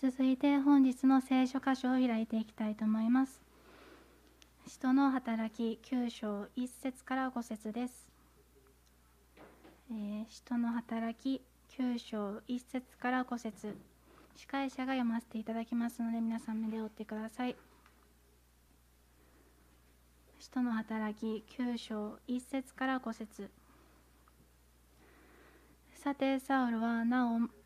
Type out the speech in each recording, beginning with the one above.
続いて本日の聖書箇所を開いていきたいと思います。使徒の働き9章1節から5節です。えー、使徒の働き9章1節から5節司会者が読ませていただきますので皆さん目で追ってください。使徒の働き9章1節から5節さてサウルはなお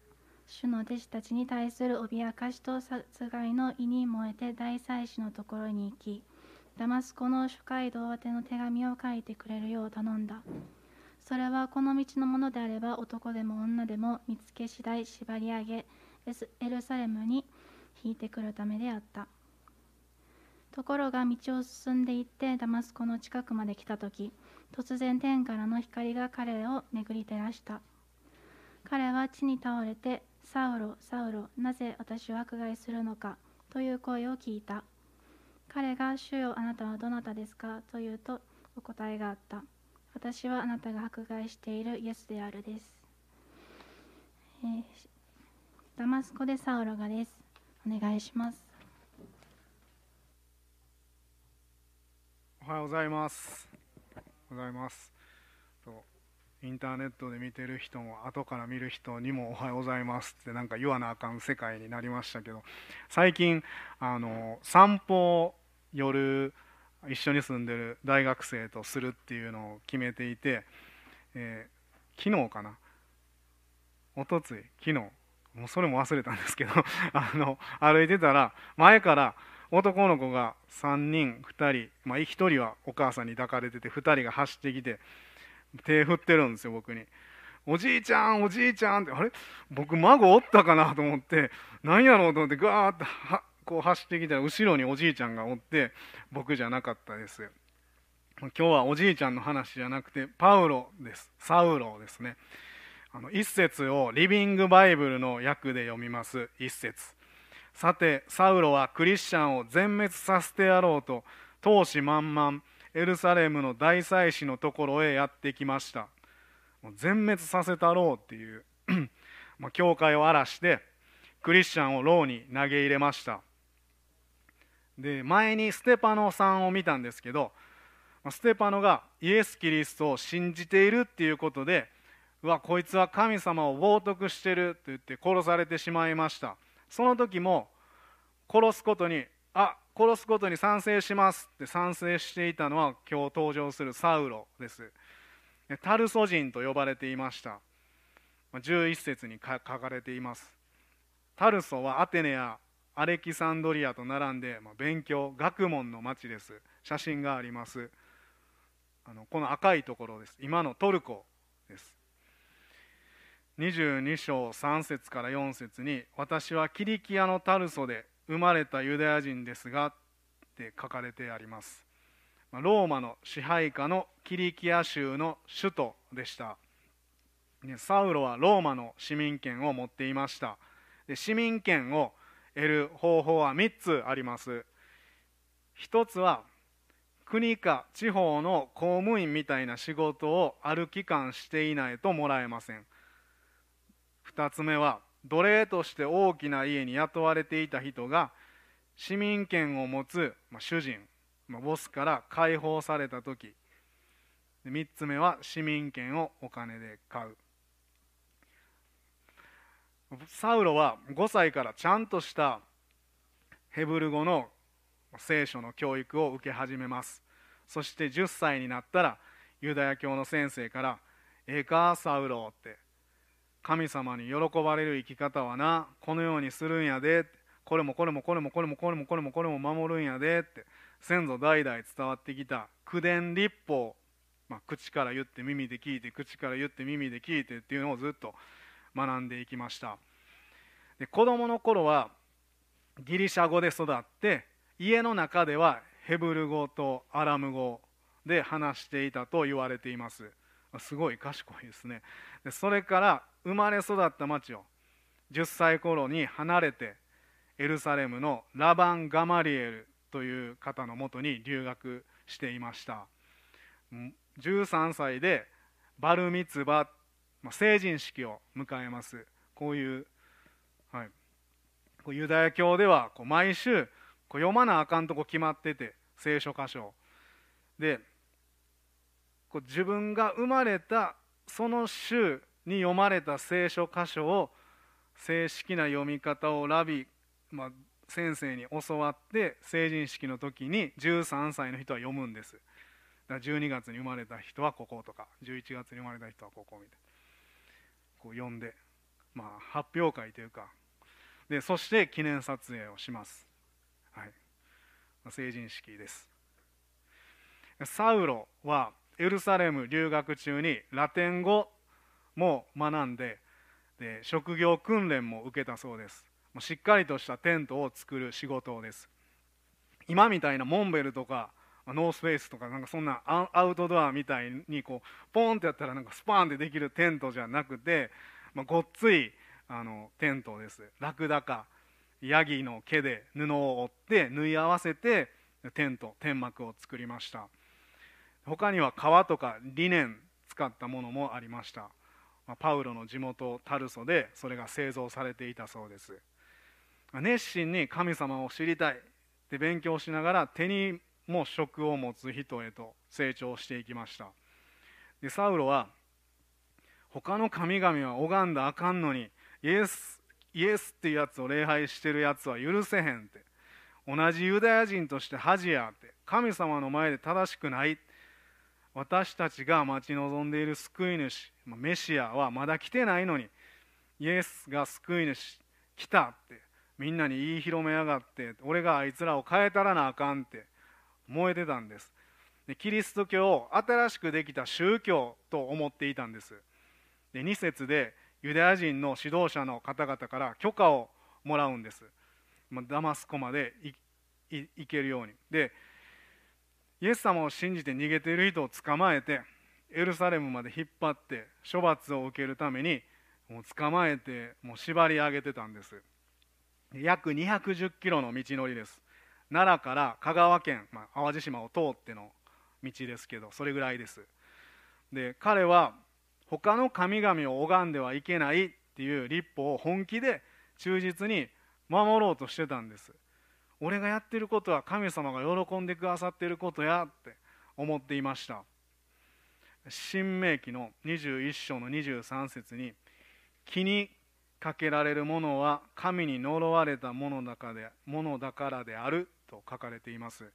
主の弟子たちに対する脅かしと殺害の意に燃えて大祭司のところに行きダマスコの主街道宛ての手紙を書いてくれるよう頼んだ。それはこの道のものであれば男でも女でも見つけ次第縛り上げエルサレムに引いてくるためであった。ところが道を進んでいってダマスコの近くまで来た時突然天からの光が彼を巡り照らした。彼は地に倒れて「サウロサウロなぜ私を迫害するのか」という声を聞いた。彼が「主よあなたはどなたですか?」と言うとお答えがあった。私はあなたが迫害しているイエスであるです、えー、ダマスコでサウロがです。お願いします。おはようございます。おはようございます。インターネットで見てる人も後から見る人にも「おはようございます」ってなんか言わなあかん世界になりましたけど最近あの散歩を夜一緒に住んでる大学生とするっていうのを決めていて、えー、昨日かな？おとつい昨日。もうそれも忘れたんですけど あの歩いてたら前から男の子が3人2人、まあ、1人はお母さんに抱かれてて2人が走ってきて手振ってるんですよ僕に。おじいちゃんおじいちゃんってあれ？僕孫おったかなと思って何やろうと思ってガーッとこう走ってきたら後ろにおじいちゃんがおって僕じゃなかったです。今日はおじいちゃんの話じゃなくてパウロです。サウロですね。あの一節をリビングバイブルの訳で読みます。一節。さてサウロはクリスチャンを全滅させてやろうと闘志満々。エルサレムの大祭司のところへやってきました。もう全滅させたろうっていう まあ教会を荒らしてクリスチャンを牢に投げ入れました。で前にステパノさんを見たんですけどステパノがイエス・キリストを信じているっていうことでうわこいつは神様を冒涜してると言って殺されてしまいました。その時も殺すことにあ殺すことに賛成します。って賛成していたのは今日登場するサウロです。タルソ人と呼ばれていました。11節に書かれています。タルソはアテネやアレキサンドリアと並んで勉強学問の町です。写真があります。あのこの赤いところです。今のトルコです。22章3節から4節に「私はキリキアのタルソで生まれたユダヤ人ですが」って書かれてあります。ローマの支配下のキリキア州の首都でした。サウロはローマの市民権を持っていました。で市民権を得る方法は3つあります。1つは国か地方の公務員みたいな仕事をある期間していないともらえません。2つ目は奴隷として大きな家に雇われていた人が市民権を持つま主人まボスから解放された時3つ目は市民権をお金で買う。サウロは5歳からちゃんとしたヘブル語の聖書の教育を受け始めます。そして10歳になったらユダヤ教の先生から「ええかサウロ」って神様に喜ばれる生き方はなこのようにするんやで。これもこれもこれもこれもこれもこれもこれも守るんやでって先祖代々伝わってきた。口伝立法、まあ、口から言って耳で聞いて口から言って耳で聞いてっていうのをずっと学んでいきました。で子供の頃はギリシャ語で育って家の中ではヘブル語とアラム語で話していたと言われています。すごい賢いですね。でそれから生まれ育った町を10歳頃に離れてエルサレムのラバン・ガマリエルという方のもとに留学していました。13歳でバルミツバ、成人式を迎えます。こういう、はい、ユダヤ教ではこう毎週こう読まなあかんとこ決まってて聖書箇所でこう自分が生まれたその週に読まれた聖書箇所を正式な読み方をラビ、まあ、先生に教わって成人式の時に13歳の人は読むんです。だから12月に生まれた人はこことか11月に生まれた人はここみたいな。こう読んで、まあ、発表会というか。でそして記念撮影をします、はい、成人式です。サウロはエルサレム留学中にラテン語も学んでで職業訓練も受けたそうです。もうしっかりとしたテントを作る仕事です。今みたいなモンベルとかノースフェイスとかなんかそんなアウトドアみたいにこうポンってやったらなんかスパーンってできるテントじゃなくて、まあ、ごっついあのテントです。ラクダかヤギの毛で布を折って縫い合わせてテント天幕を作りました。他には革とかリネン使ったものもありました。パウロの地元タルソでそれが製造されていたそうです。熱心に神様を知りたいって勉強しながら手にも職を持つ人へと成長していきました。でサウロは他の神々は拝んだあかんのにイエスイエスっていうやつを礼拝してるやつは許せへんって。同じユダヤ人として恥やって。神様の前で正しくないって。私たちが待ち望んでいる救い主メシアはまだ来てないのにイエスが救い主来たってみんなに言い広めやがって俺があいつらを変えたらなあかんって燃えてたんです。でキリスト教を新しくできた宗教と思っていたんです。で2節でユダヤ人の指導者の方々から許可をもらうんです。ダマスコまで行けるように。でイエス様を信じて逃げている人を捕まえてエルサレムまで引っ張って処罰を受けるためにもう捕まえてもう縛り上げてたんです。約210キロの道のりです。奈良から香川県、まあ、淡路島を通っての道ですけどそれぐらいです。で彼は他の神々を拝んではいけないっていう立法を本気で忠実に守ろうとしてたんです。俺がやってることは神様が喜んでくださってることやって思っていました。新明記の21章の23節に「気にかけられるものは神に呪われたものだかでものだからである」と書かれています。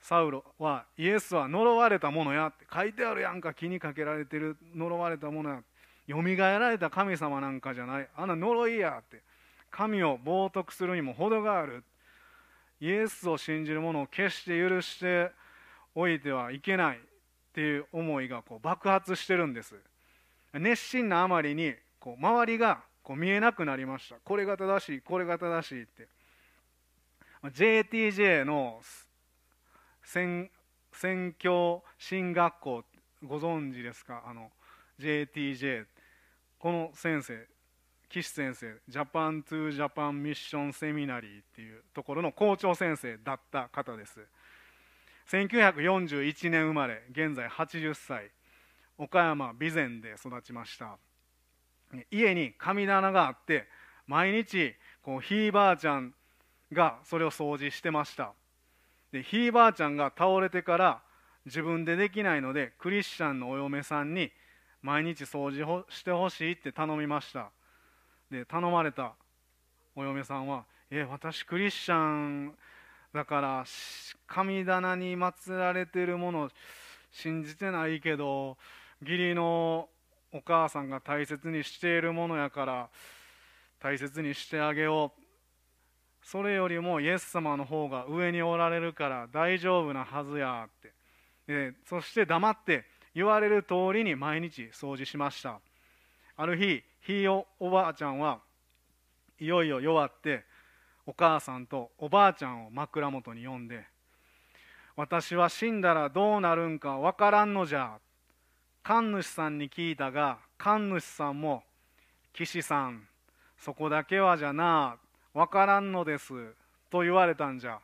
サウロはイエスは呪われたものやって書いてあるやんか気にかけられてる呪われたものやよみがえられた神様なんかじゃない。あんな呪いやって。神を冒涜するにも程がある。イエスを信じる者を決して許しておいてはいけないっていう思いがこう爆発してるんです。熱心なあまりにこう周りがこう見えなくなりました。これが正しいこれが正しいって。JTJ の宣教神学校ご存知ですか？あの JTJ この先生岸先生 Japan to Japan Mission Seminary っていうところの校長先生だった方です。1941年生まれ現在80歳。岡山備前で育ちました。家に神棚があって毎日こうひいばあちゃんがそれを掃除してました。でひいばあちゃんが倒れてから自分でできないのでクリスチャンのお嫁さんに毎日掃除してほしいって頼みました。で頼まれたお嫁さんは「え私クリスチャンだから神棚に祀られてるもの信じてないけど義理のお母さんが大切にしているものやから大切にしてあげようそれよりもイエス様の方が上におられるから大丈夫なはずやって。でそして黙って言われる通りに毎日掃除しました。ある日ひいおおばあちゃんはいよいよ弱ってお母さんとおばあちゃんを枕元に呼んで「私は死んだらどうなるんかわからんのじゃ」神主さんに聞いたが神主さんも「岸さんそこだけはじゃなわからんのです」と言われたんじゃ。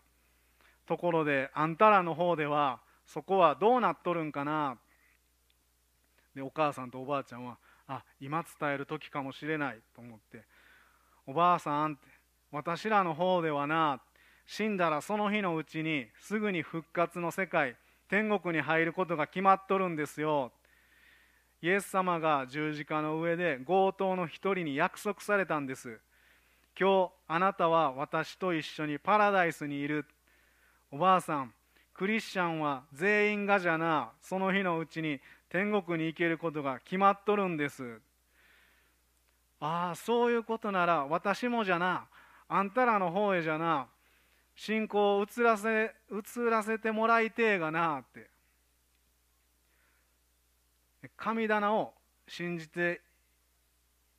ところであんたらの方ではそこはどうなっとるんかな。でお母さんとおばあちゃんはあ今伝える時かもしれない。と思って「おばあさん」私らの方ではな死んだらその日のうちにすぐに復活の世界天国に入ることが決まっとるんですよ。イエス様が十字架の上で強盗の一人に約束されたんです。今日あなたは私と一緒にパラダイスにいる。おばあさんクリスチャンは全員がじゃなその日のうちに天国に行けることが決まっとるんです。ああそういうことなら私もじゃなあんたらの方へじゃな信仰を移らせ移らせてもらいてえがなって。神棚を信じて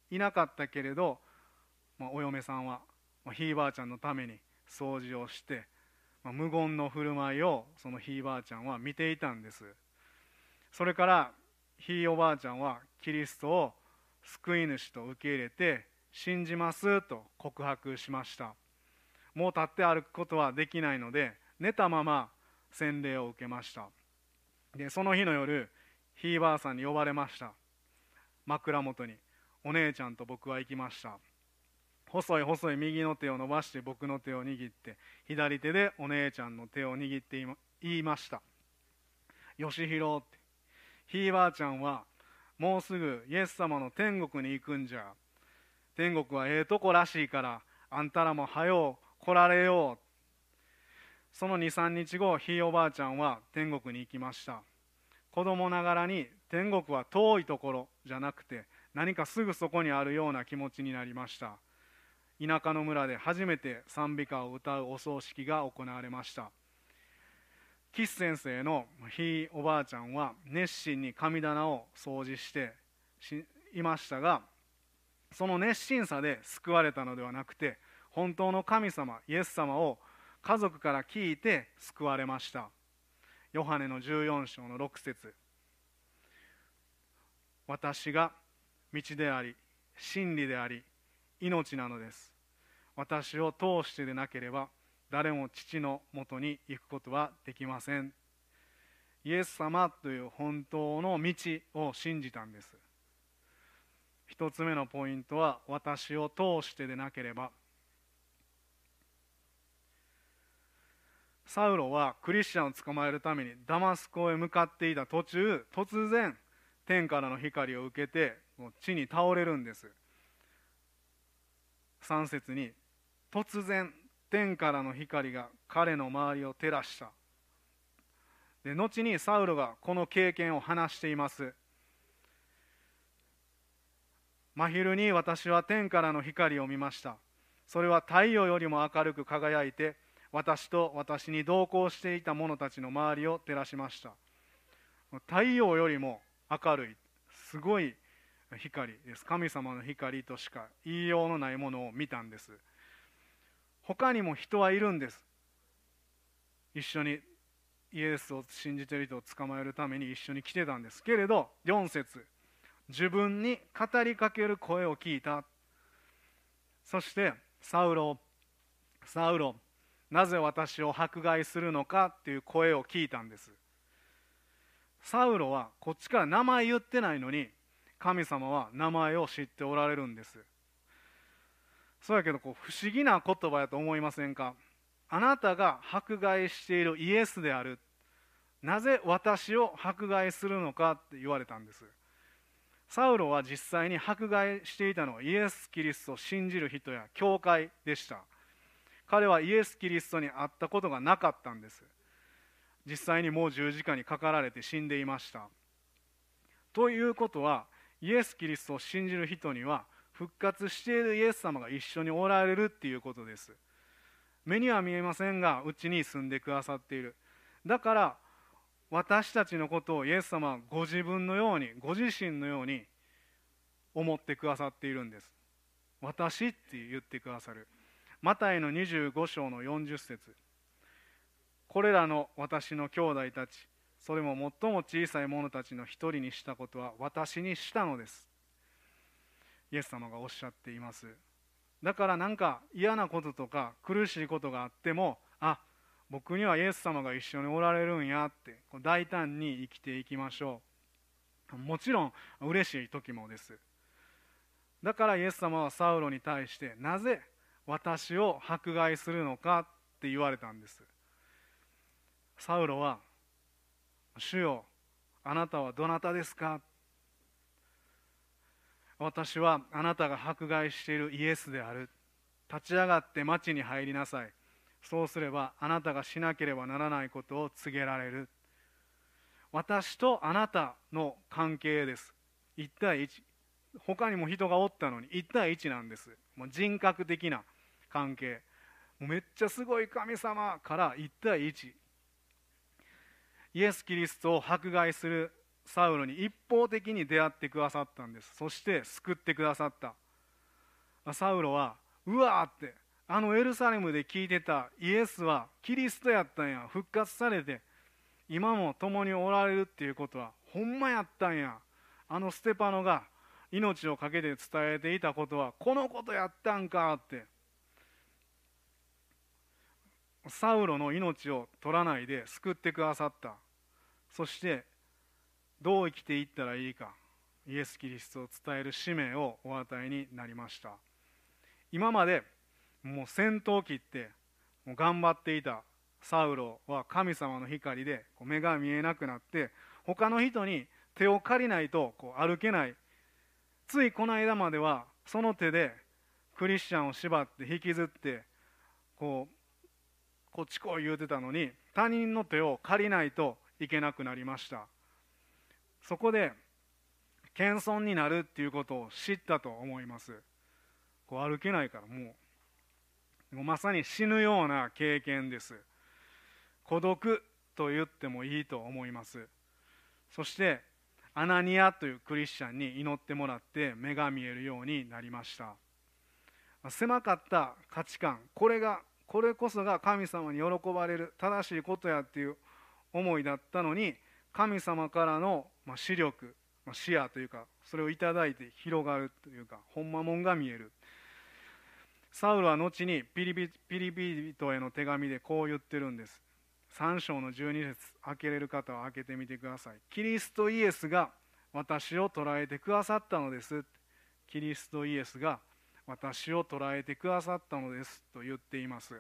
いなかったけれど、まあ、お嫁さんは、まあ、ひいばあちゃんのために掃除をして、まあ、無言の振る舞いをそのひいばあちゃんは見ていたんです。それからひいおばあちゃんはキリストを救い主と受け入れて信じますと告白しました。もう立って歩くことはできないので寝たまま洗礼を受けました。でその日の夜ひいばあさんに呼ばれました。枕元にお姉ちゃんと僕は行きました。細い細い右の手を伸ばして僕の手を握って左手でお姉ちゃんの手を握って言いました「よしひろ」って。ひいばあちゃんはもうすぐイエス様の天国に行くんじゃ。天国はええとこらしいからあんたらもはよう来られよう。その23日後ひいおばあちゃんは天国に行きました。子供ながらに天国は遠いところじゃなくて何かすぐそこにあるような気持ちになりました。田舎の村で初めて賛美歌を歌うお葬式が行われました。岸先生のひいおばあちゃんは熱心に神棚を掃除していましたがその熱心さで救われたのではなくて本当の神様イエス様を家族から聞いて救われました。ヨハネの14章の6節。私が道であり真理であり命なのです。私を通してでなければ誰も父のもとに行くことはできません。イエス様という本当の道を信じたんです。一つ目のポイントは私を通してでなければ。サウロはクリスチャンを捕まえるためにダマスコへ向かっていた途中突然天からの光を受けて地に倒れるんです。3節に突然天からの光が彼の周りを照らした。で後にサウロがこの経験を話しています。真昼に私は天からの光を見ました。それは太陽よりも明るく輝いて私と私に同行していた者たちの周りを照らしました。太陽よりも明るい。すごい光です。神様の光としか言いようのないものを見たんです。他にも人はいるんです。一緒にイエスを信じている人を捕まえるために一緒に来てたんですけれど4節自分に語りかける声を聞いた。そしてサウロサウロなぜ私を迫害するのかっていう声を聞いたんです。サウロはこっちから名前言ってないのに神様は名前を知っておられるんです。そうやけどこう不思議な言葉やと思いませんか？あなたが迫害しているイエスである。なぜ私を迫害するのかって言われたんです。サウロは実際に迫害していたのはイエス・キリストを信じる人や教会でした。彼はイエス・キリストに会ったことがなかったんです。実際にもう十字架にかかられて死んでいました。ということはイエス・キリストを信じる人には復活しているイエス様が一緒におられるっていうことです。目には見えませんがうちに住んでくださっている。だから私たちのことをイエス様はご自分のようにご自身のように思ってくださっているんです。私って言ってくださる。マタイの25章の40節。これらの私の兄弟たちそれも最も小さい者たちの一人にしたことは私にしたのです。イエス様がおっしゃっています。だから何か嫌なこととか苦しいことがあってもあ僕にはイエス様が一緒におられるんやって大胆に生きていきましょう。もちろん嬉しい時もです。だからイエス様はサウロに対してなぜ私を迫害するのかって言われたんです。サウロは「主よあなたはどなたですか?」私はあなたが迫害しているイエスである。立ち上がって町に入りなさい。そうすればあなたがしなければならないことを告げられる。私とあなたの関係です。1対1他にも人がおったのに1対1なんです。もう人格的な関係。めっちゃすごい神様から1対1イエス・キリストを迫害するサウロに一方的に出会ってくださったんです。そして救ってくださった。サウロはうわーってあのエルサレムで聞いてたイエスはキリストやったんや。復活されて今も共におられるっていうことはほんまやったんや。あのステパノが命を懸けて伝えていたことはこのことやったんかって。サウロの命を取らないで救ってくださった。そしてどう生きていったらいいかイエス・キリストを伝える使命をお与えになりました。今までもう戦闘機ってもう頑張っていたサウロは神様の光で目が見えなくなって他の人に手を借りないとこう歩けない。ついこの間まではその手でクリスチャンを縛って引きずってこうこっち来い言うてたのに他人の手を借りないといけなくなりました。そこで謙遜になるっていうことを知ったと思います。こう歩けないからもうもうまさに死ぬような経験です。孤独と言ってもいいと思います。そしてアナニアというクリスチャンに祈ってもらって目が見えるようになりました。狭かった価値観これがこれこそが神様に喜ばれる正しいことやっていう思いだったのに神様からの視力視野というかそれをいただいて広がるというかほんまもんが見える。サウルは後にピリピリ人への手紙でこう言ってるんです。3章の12節開けれる方は開けてみてください。キリストイエスが私を捉えてくださったのです。キリストイエスが私を捉えてくださったのですと言っています。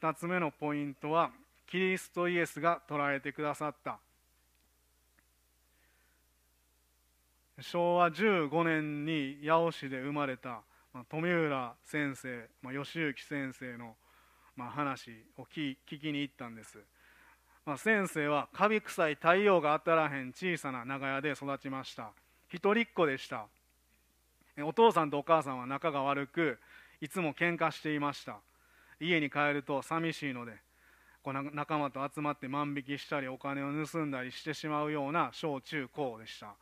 2つ目のポイントはキリストイエスが捉えてくださった。昭和15年に八尾市で生まれた富浦先生義行先生のま、話を聞きに行ったんです、ま、先生はカビ臭い太陽が当たらへん小さな長屋で育ちました。一人っ子でした。お父さんとお母さんは仲が悪くいつも喧嘩していました。家に帰ると寂しいのでこう仲間と集まって万引きしたりお金を盗んだりしてしまうような小中高でした。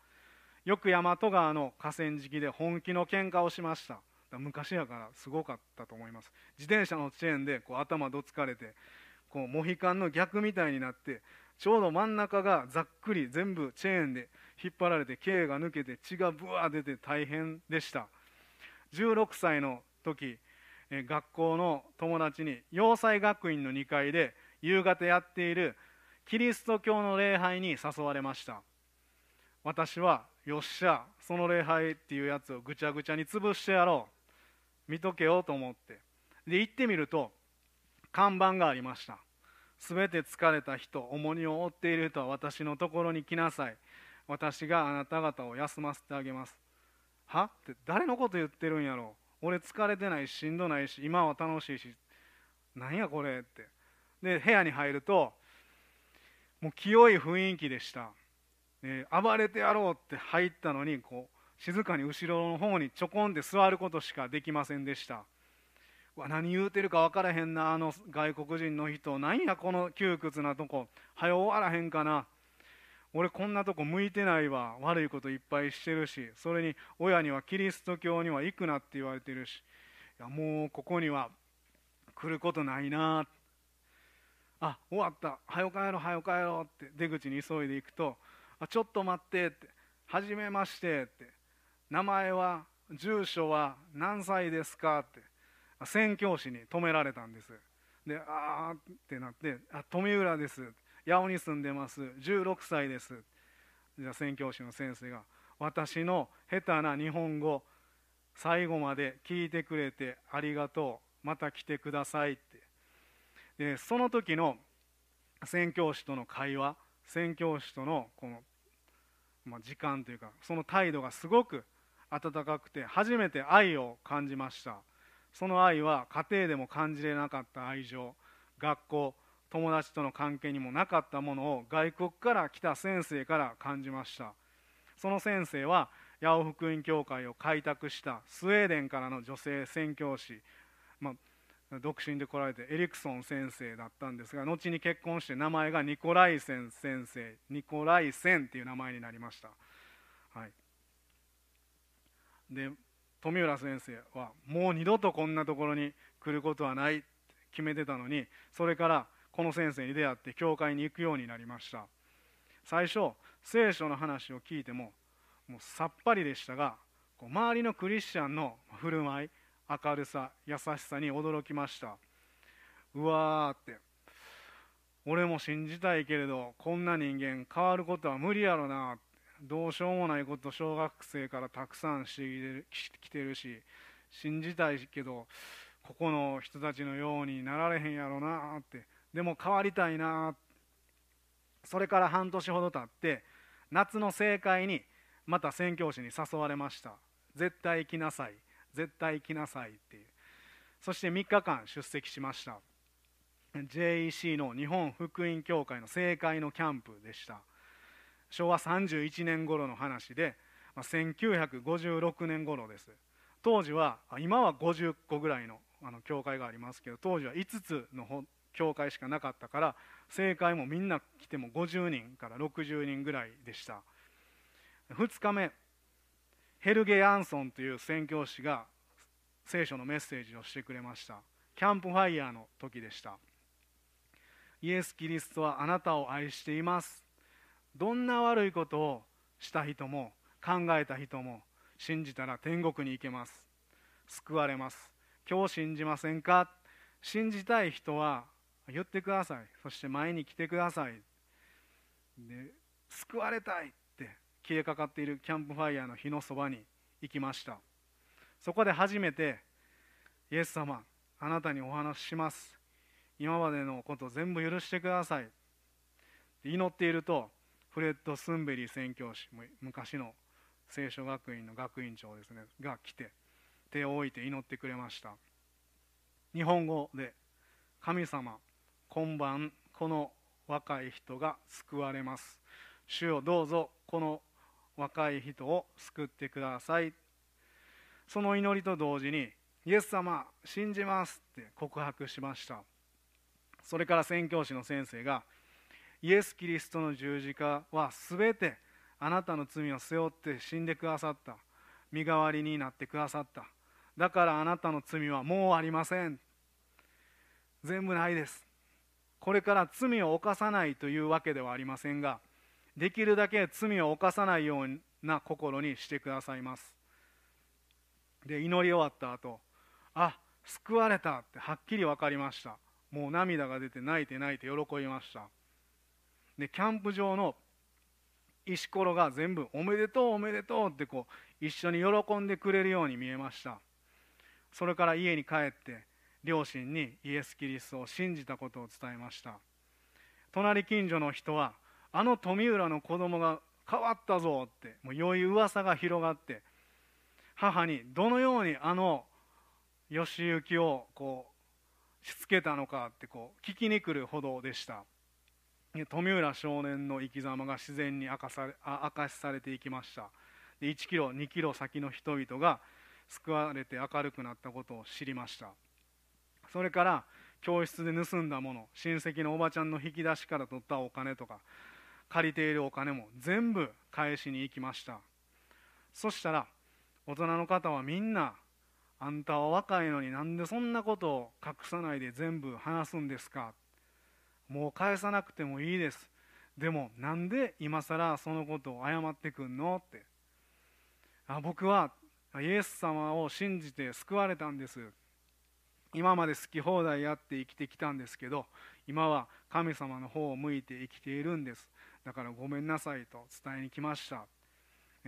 よく大和川の河川敷で本気の喧嘩をしました。昔やからすごかったと思います。自転車のチェーンでこう頭どつかれてこうモヒカンの逆みたいになってちょうど真ん中がざっくり全部チェーンで引っ張られて毛が抜けて血がブワー出て大変でした。16歳の時学校の友達に洋裁学院の2階で夕方やっているキリスト教の礼拝に誘われました。私はよっしゃその礼拝っていうやつをぐちゃぐちゃに潰してやろう。見とけようと思って。で行ってみると看板がありました。すべて疲れた人重荷を負っている人は私のところに来なさい。私があなた方を休ませてあげます。は？って誰のこと言ってるんやろ俺疲れてないししんどないし今は楽しいし。なんやこれって。で部屋に入るともう清い雰囲気でした、えー、暴れてやろうって入ったのにこう静かに後ろの方にちょこんで座ることしかできませんでした。わ何言うてるか分からへんなあの外国人の人。なんやこの窮屈なとこ。早終わらへんかな。俺こんなとこ向いてないわ。悪いこといっぱいしてるし。それに親にはキリスト教には行くなって言われてるし。いやもうここには来ることないなって。あ終わった。はよ帰ろうはよ帰ろうって出口に急いで行くとあちょっと待ってってはじめましてって名前は住所は何歳ですかって宣教師に止められたんです。でああってなって「あ富浦です八尾に住んでます。16歳です」じゃあ宣教師の先生が「私の下手な日本語最後まで聞いてくれてありがとう。また来てくださいって。でその時の宣教師との会話宣教師とのこの、ま、時間というかその態度がすごく温かくて初めて愛を感じました。その愛は家庭でも感じれなかった愛情学校友達との関係にもなかったものを外国から来た先生から感じました。その先生は八尾福音教会を開拓したスウェーデンからの女性宣教師、独身で来られてエリクソン先生だったんですが後に結婚して名前がニコライセン先生ニコライセンっていう名前になりました、はい、で富浦先生はもう二度とこんなところに来ることはないって決めてたのにそれからこの先生に出会って教会に行くようになりました。最初聖書の話を聞いてももうさっぱりでしたが周りのクリスチャンの振る舞い明るさ優しさに驚きました。うわーって。俺も信じたいけれどこんな人間変わることは無理やろな。どうしようもないこと小学生からたくさんしてきてるし信じたいけどここの人たちのようになられへんやろなって。でも変わりたいなそれから半年ほど経って夏の正会にまた宣教師に誘われました。絶対行きなさい。絶対行きなさいっていう。そして3日間出席しました。JEC の日本福音協会の正会のキャンプでした。昭和31年頃の話でま1956年頃です。当時は今は50個ぐらいのあの教会がありますけど当時は5つの教会しかなかったから正会もみんな来ても50人から60人ぐらいでした。2日目ヘルゲ・ヤンソンという宣教師が聖書のメッセージをしてくれました。キャンプファイヤーの時でした。イエス・キリストはあなたを愛しています。どんな悪いことをした人も考えた人も信じたら天国に行けます。救われます。今日信じませんか？信じたい人は言ってください。そして前に来てください。で救われたい。消えかかっているキャンプファイヤーの火のそばに行きました。そこで初めてイエス様あなたにお話しします。今までのこと全部許してください。祈っているとフレッド・スンベリー宣教師昔の聖書学院の学院長ですねが来て手を置いて祈ってくれました。日本語で「神様今晩この若い人が救われます。主よどうぞこの若い人を救ってください。その祈りと同時にイエス様信じますって告白しました。それから宣教師の先生がイエス・キリストの十字架は全てあなたの罪を背負って死んでくださった。身代わりになってくださった。だからあなたの罪はもうありません。全部ないです。これから罪を犯さないというわけではありませんができるだけ罪を犯さないような心にしてくださいます。で祈り終わった後あ救われたってはっきり分かりました。もう涙が出て泣いて泣いて喜びました。でキャンプ場の石ころが全部おめでとうおめでとうってこう一緒に喜んでくれるように見えました。それから家に帰って両親にイエス・キリストを信じたことを伝えました。隣近所の人はあの富浦の子供が変わったぞってもう良い噂が広がって母にどのようにあの義行をこうしつけたのかってこう聞きに来るほどでした。富浦少年の生き様が自然に明かされ明かしされていきました。で1キロ2キロ先の人々が救われて明るくなったことを知りました。それから教室で盗んだもの親戚のおばちゃんの引き出しから取ったお金とか借りているお金も全部返しに行きました。そしたら大人の方はみんなあんたは若いのになんでそんなことを隠さないで全部話すんですか？もう返さなくてもいいです。でもなんで今更そのことを謝ってくんの？ってあ僕はイエス様を信じて救われたんです。今まで好き放題やって生きてきたんですけど今は神様の方を向いて生きているんです。だからごめんなさいと伝えに来ました。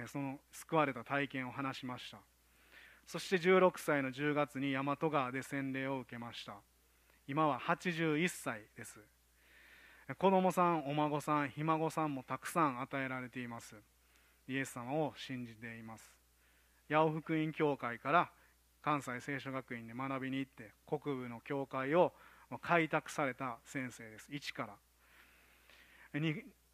その救われた体験を話しました。そして16歳の10月に大和川で洗礼を受けました。今は81歳です。子供さんお孫さんひ孫さんもたくさん与えられています。イエス様を信じています。八尾福音教会から関西聖書学院で学びに行って国部の教会を開拓された先生です。一から。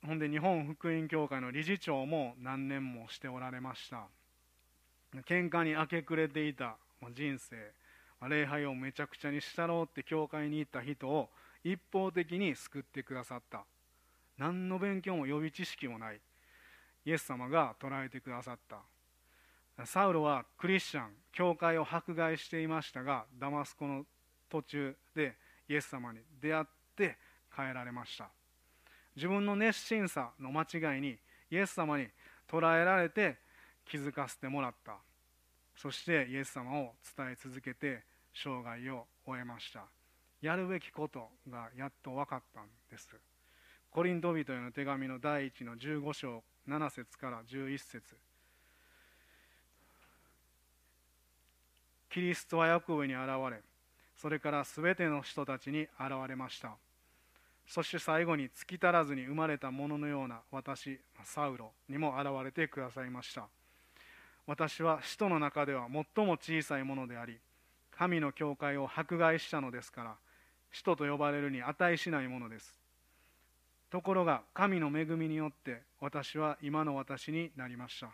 ほんで日本福音教会の理事長も何年もしておられました。喧嘩に明け暮れていた人生。礼拝をめちゃくちゃにしたろうって教会に行った人を一方的に救ってくださった。何の勉強も予備知識もない。イエス様が捉えてくださった。サウロはクリスチャン教会を迫害していましたがダマスコの途中でイエス様に出会って変えられました。自分の熱心さの間違いにイエス様に捉えられて気づかせてもらった。そしてイエス様を伝え続けて生涯を終えました。やるべきことがやっと分かったんです。コリント人への手紙の第1の15章7節から11節。キリストはヤコブに現れそれからすべての人たちに現れました。そして最後に月足らずに生まれたもののような私サウロにも現れてくださいました。私は使徒の中では最も小さいものであり神の教会を迫害したのですから使徒と呼ばれるに値しないものです。ところが神の恵みによって私は今の私になりました。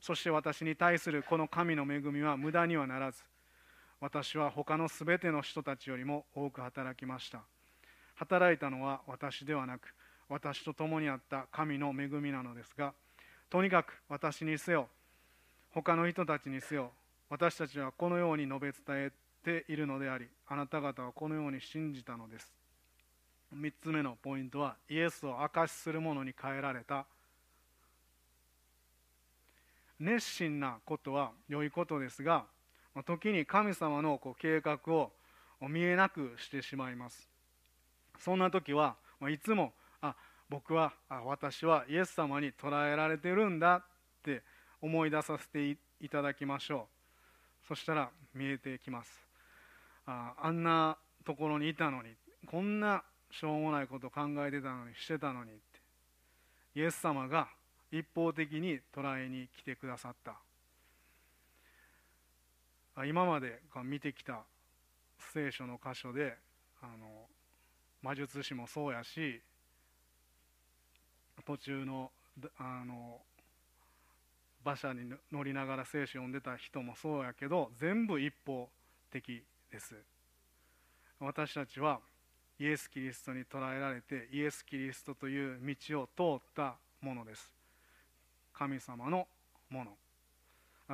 そして私に対するこの神の恵みは無駄にはならず私は他のすべての人たちよりも多く働きました。働いたのは私ではなく私と共にあった神の恵みなのですがとにかく私にせよ他の人たちにせよ私たちはこのように述べ伝えているのでありあなた方はこのように信じたのです。3つ目のポイントはイエスを証しする者に変えられた。熱心なことは良いことですが時に神様のこう計画を見えなくしてしまいます。そんな時はいつもあ僕はあ私はイエス様に捉えられてるんだって思い出させていただきましょう。そしたら見えてきます。ああんなところにいたのにこんなしょうもないこと考えてたのにしてたのにって。イエス様が一方的に捉えに来てくださった。今まで見てきた聖書の箇所であの魔術師もそうやし途中のあの馬車に乗りながら聖書を読んでた人もそうやけど全部一方的です。私たちはイエス・キリストに捉えられてイエス・キリストという道を通ったものです。神様のもの。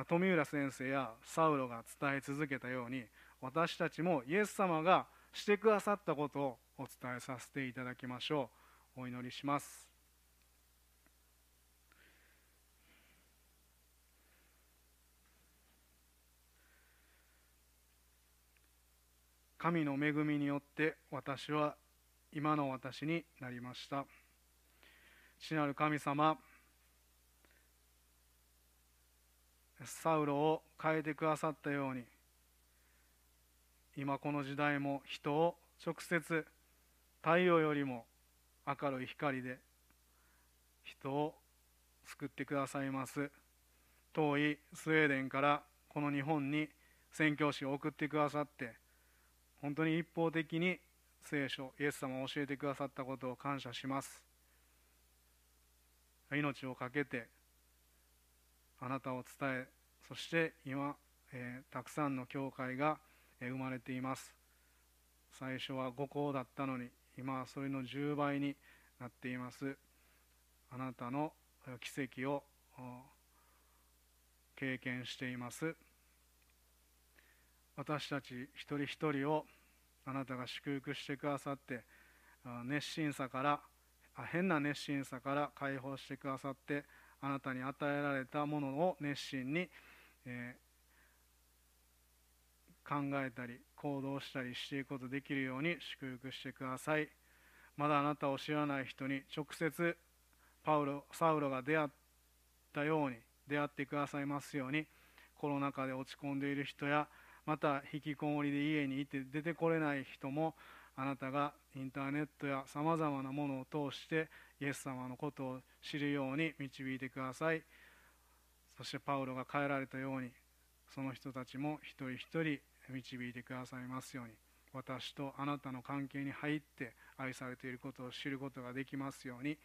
富浦先生やサウロが伝え続けたように私たちもイエス様がしてくださったことをお伝えさせていただきましょう。お祈りします。神の恵みによって私は今の私になりました。父なる神様サウロを変えてくださったように今この時代も人を直接太陽よりも明るい光で人を救ってくださいます。遠いスウェーデンからこの日本に宣教師を送ってくださって本当に一方的に聖書イエス様を教えてくださったことを感謝します。命を懸けてあなたを伝えそして今、えー、たくさんの教会が、生まれています。最初は5校だったのに今はそれの10倍になっています。あなたの奇跡を経験しています。私たち一人一人をあなたが祝福してくださって熱心さから変な熱心さから解放してくださってあなたに与えられたものを熱心に、えー、考えたり行動したりしていくことできるように祝福してください。まだあなたを知らない人に直接パウロサウロが出会ったように出会ってくださいますようにコロナ禍で落ち込んでいる人やまた引きこもりで家にいて出てこれない人もあなたがインターネットやさまざまなものを通してイエス様のことを知るように導いてください。そしてパウロが変えられたようにその人たちも一人一人導いてくださいますように。私とあなたの関係に入って愛されていることを知ることができますように。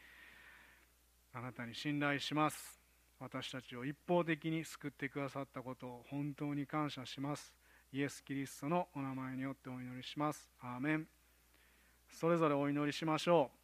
あなたに信頼します。私たちを一方的に救ってくださったことを本当に感謝します。イエス・キリストのお名前によってお祈りします。アーメン。それぞれお祈りしましょう。